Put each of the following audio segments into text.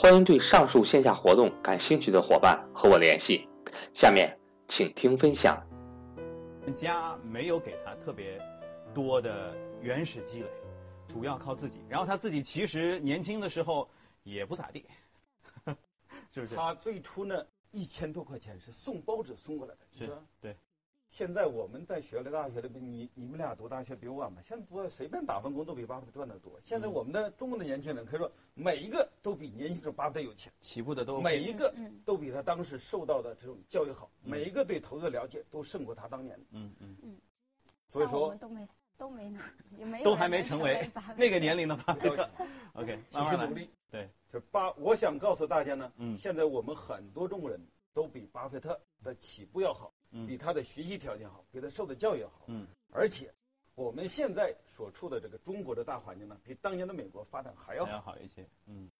欢迎对上述线下活动感兴趣的伙伴和我联系。下面请听分享。家没有给他特别多的原始积累，主要靠自己。然后他自己其实年轻的时候也不咋地，是不是？他最初呢，一千多块钱是送报纸送过来的，是对。现在我们在学了大学的，你你们俩读大学比我晚吧？现在不随便打份工都比爸爸赚的多。现在我们的中国的年轻人可以说每一个都比年轻时候巴菲特有钱，起步的都每一个都比他当时受到的这种教育好，每一个对投资的了解都胜过他当年。嗯嗯嗯。所以说我们都没都没呢，也没都还没成为 那个年龄的巴菲特。OK，继续努力。对，就巴，我想告诉大家呢，嗯，现在我们很多中国人都比巴菲特的起步要好。比他的学习条件好，比他受的教育好。嗯，而且我们现在所处的这个中国的大环境呢，比当年的美国发展还要还要好一些。嗯，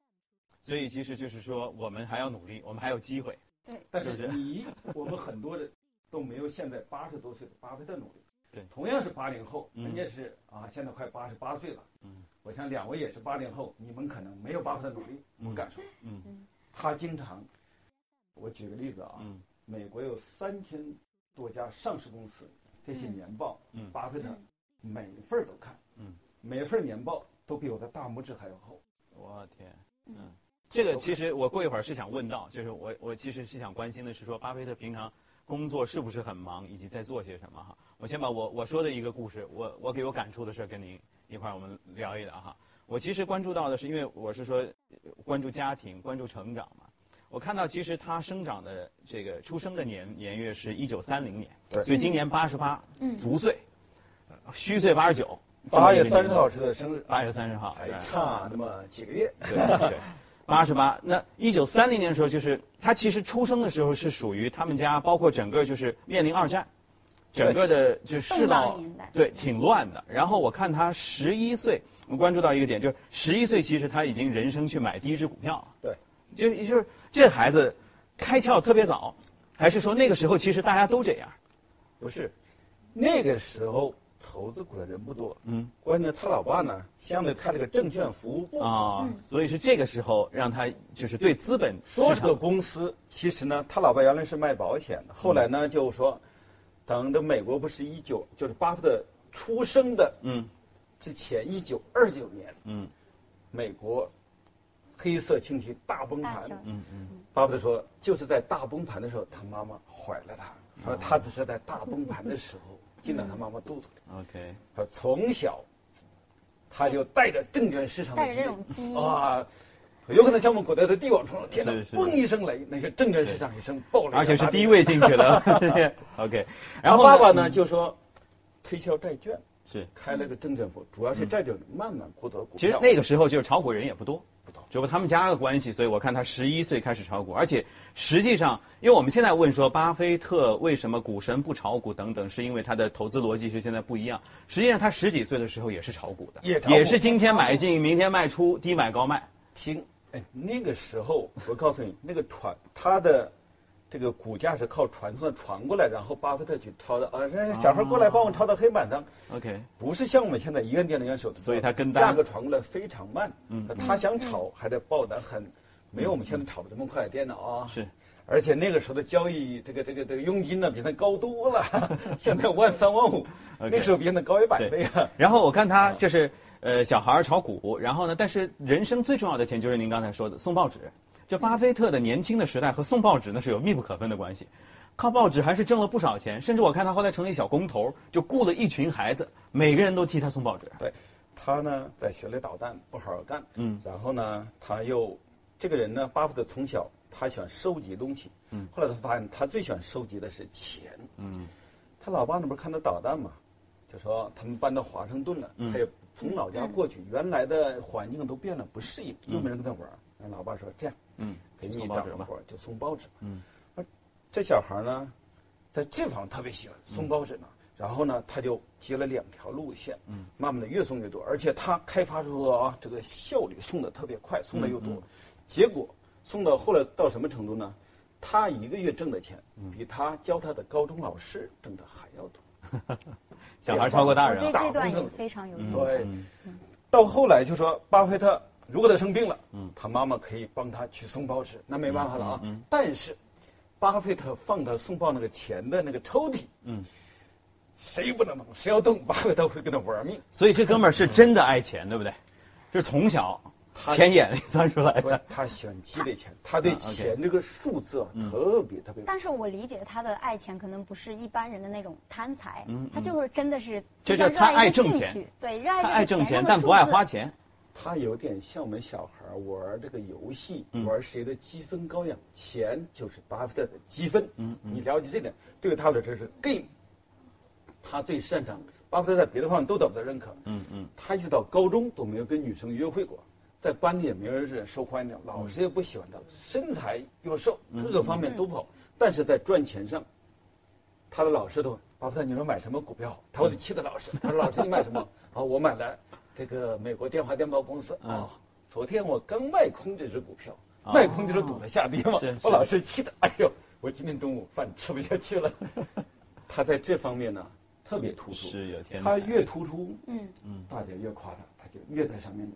所以其实就是说，我们还要努力，我们还有机会。对，但是你我们很多人都没有现在八十多岁的巴菲特努力。对，同样是八零后，人家是啊，现在快八十八岁了。嗯，我想两位也是八零后，你们可能没有巴菲特努力，我敢说。嗯嗯，他经常，我举个例子啊。嗯。美国有三千多家上市公司，这些年报，嗯，巴菲特每一份都看，嗯，每一份年报都比我的大拇指还要厚。我天，嗯，这个其实我过一会儿是想问到，就是我我其实是想关心的是说，巴菲特平常工作是不是很忙，以及在做些什么哈？我先把我我说的一个故事，我我给我感触的事跟您一块儿我们聊一聊哈。我其实关注到的是，因为我是说关注家庭，关注成长嘛。我看到，其实他生长的这个出生的年年月是一九三零年，所以今年八十八，足岁，虚岁八十九。八月三十号是他的生日，八月三十号还差那么几个月。对对，八十八。那一九三零年的时候，就是他其实出生的时候是属于他们家，包括整个就是面临二战，整个的就是世道对挺乱的。然后我看他十一岁，我们关注到一个点，就是十一岁其实他已经人生去买第一只股票了。对。就就是这孩子开窍特别早，还是说那个时候其实大家都这样？不是，那个时候投资股的人不多。嗯，关键他老爸呢，相对开了个证券服务部。啊，所以是这个时候让他就是对资本说这个公司，其实呢，他老爸原来是卖保险的，后来呢就说，等着美国不是一九就是巴菲特出生的嗯。之前一九二九年嗯，美国。黑色星期大崩盘，嗯。嗯，巴菲特说，就是在大崩盘的时候，他妈妈怀了他，说他只是在大崩盘的时候进到他妈妈肚子里。OK，他从小他就带着证券市场的基因。啊，有可能像我们古代的帝王冲天哪，嘣一声雷，那些证券市场一声爆雷，而且是低位进去的。OK，然后爸爸呢就说推销债券，是。开了个证券部，主要是债券慢慢获得股票。其实那个时候就是炒股人也不多。只不过他们家的关系，所以我看他十一岁开始炒股，而且实际上，因为我们现在问说巴菲特为什么股神不炒股等等，是因为他的投资逻辑是现在不一样。实际上他十几岁的时候也是炒股的，也也是今天买进，明天卖出，低买高卖。听，哎，那个时候我告诉你，那个团他的。这个股价是靠传送传过来，然后巴菲特去抄的啊！小孩过来帮我抄到黑板上。OK，不是像我们现在一个电脑一样手。所以他跟价格传过来非常慢。嗯，他想炒还得报的很，没有我们现在炒的这么快。电脑啊，是，而且那个时候的交易这个这个这个佣金呢比他高多了，现在万三万五，那时候比现在高一百倍啊。然后我看他就是呃小孩炒股，然后呢，但是人生最重要的钱就是您刚才说的送报纸。就巴菲特的年轻的时代和送报纸呢是有密不可分的关系，靠报纸还是挣了不少钱，甚至我看他后来成了一小工头，就雇了一群孩子，每个人都替他送报纸。对，他呢在学里捣蛋，不好好干。嗯，然后呢，他又这个人呢，巴菲特从小他喜欢收集东西。嗯，后来他发现他最喜欢收集的是钱。嗯，他老爸那不是看他捣蛋嘛，就说他们搬到华盛顿了，他也从老家过去，原来的环境都变了，不适应，又没人跟他玩。那老爸说这样，嗯，给你找个活就送报纸。嗯，这小孩呢，在这方面特别喜欢送报纸呢。然后呢，他就接了两条路线，嗯，慢慢的越送越多，而且他开发出啊这个效率送的特别快，送的又多，结果送到后来到什么程度呢？他一个月挣的钱，比他教他的高中老师挣的还要多。小孩超过大人，我这段也非常有意思。对，到后来就说巴菲特如果他生病了，嗯，他妈妈可以帮他去送报纸，那没办法了啊。但是，巴菲特放他送报那个钱的那个抽屉，嗯。谁不能动？谁要动，巴菲特会跟他玩命。所以这哥们儿是真的爱钱，对不对？是从小钱眼里钻出来的。他喜欢积累钱，他对钱这个数字啊特别特别。但是我理解他的爱钱可能不是一般人的那种贪财，他就是真的是就是他爱挣钱，对，热爱他爱挣钱，但不爱花钱。他有点像我们小孩玩这个游戏，玩谁的积分高一样。钱就是巴菲特的积分。嗯，你了解这点，对他来说是 game。他最擅长，巴菲特在别的方面都得不到认可。嗯嗯，他一直到高中都没有跟女生约会过，在班里也没有人受欢迎的，老师也不喜欢他，身材又瘦，各个方面都不好。但是在赚钱上，他的老师都巴菲特，你说买什么股票？他会气的老师，他说老师你买什么？啊，我买了这个美国电话电报公司啊，昨天我刚卖空这只股票，卖空就是赌它下跌嘛。我老是气的，哎呦，我今天中午饭吃不下去了。他在这方面呢。特别突出，是有天他越突出，嗯嗯，大家越夸他，他就越在上面。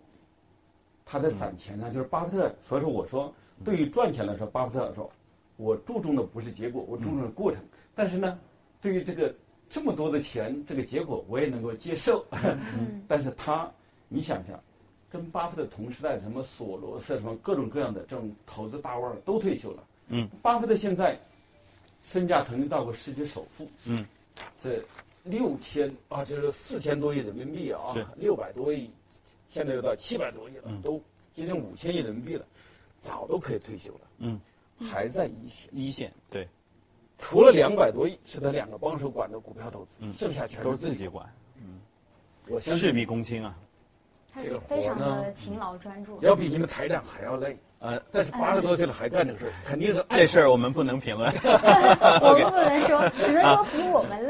他在攒钱呢，就是巴菲特。所以说，我说，对于赚钱来说，巴菲特说，我注重的不是结果，我注重的过程。但是呢，对于这个这么多的钱，这个结果我也能够接受。但是他，你想想，跟巴菲特同时代的什么索罗斯，什么各种各样的这种投资大腕都退休了。嗯，巴菲特现在身价曾经到过世界首富。嗯，这。六千啊，就是四千多亿人民币啊，六百多亿，现在又到七百多亿了，都接近五千亿人民币了，早都可以退休了。嗯，还在一线。一线对，除了两百多亿是他两个帮手管的股票投资，剩下全都是自己管。嗯，我事必躬亲啊。这个非常的勤劳专注，要比你们台长还要累。呃，但是八十多岁了还干这个事儿，肯定是这事儿我们不能评论。我们不能说，只能说比我们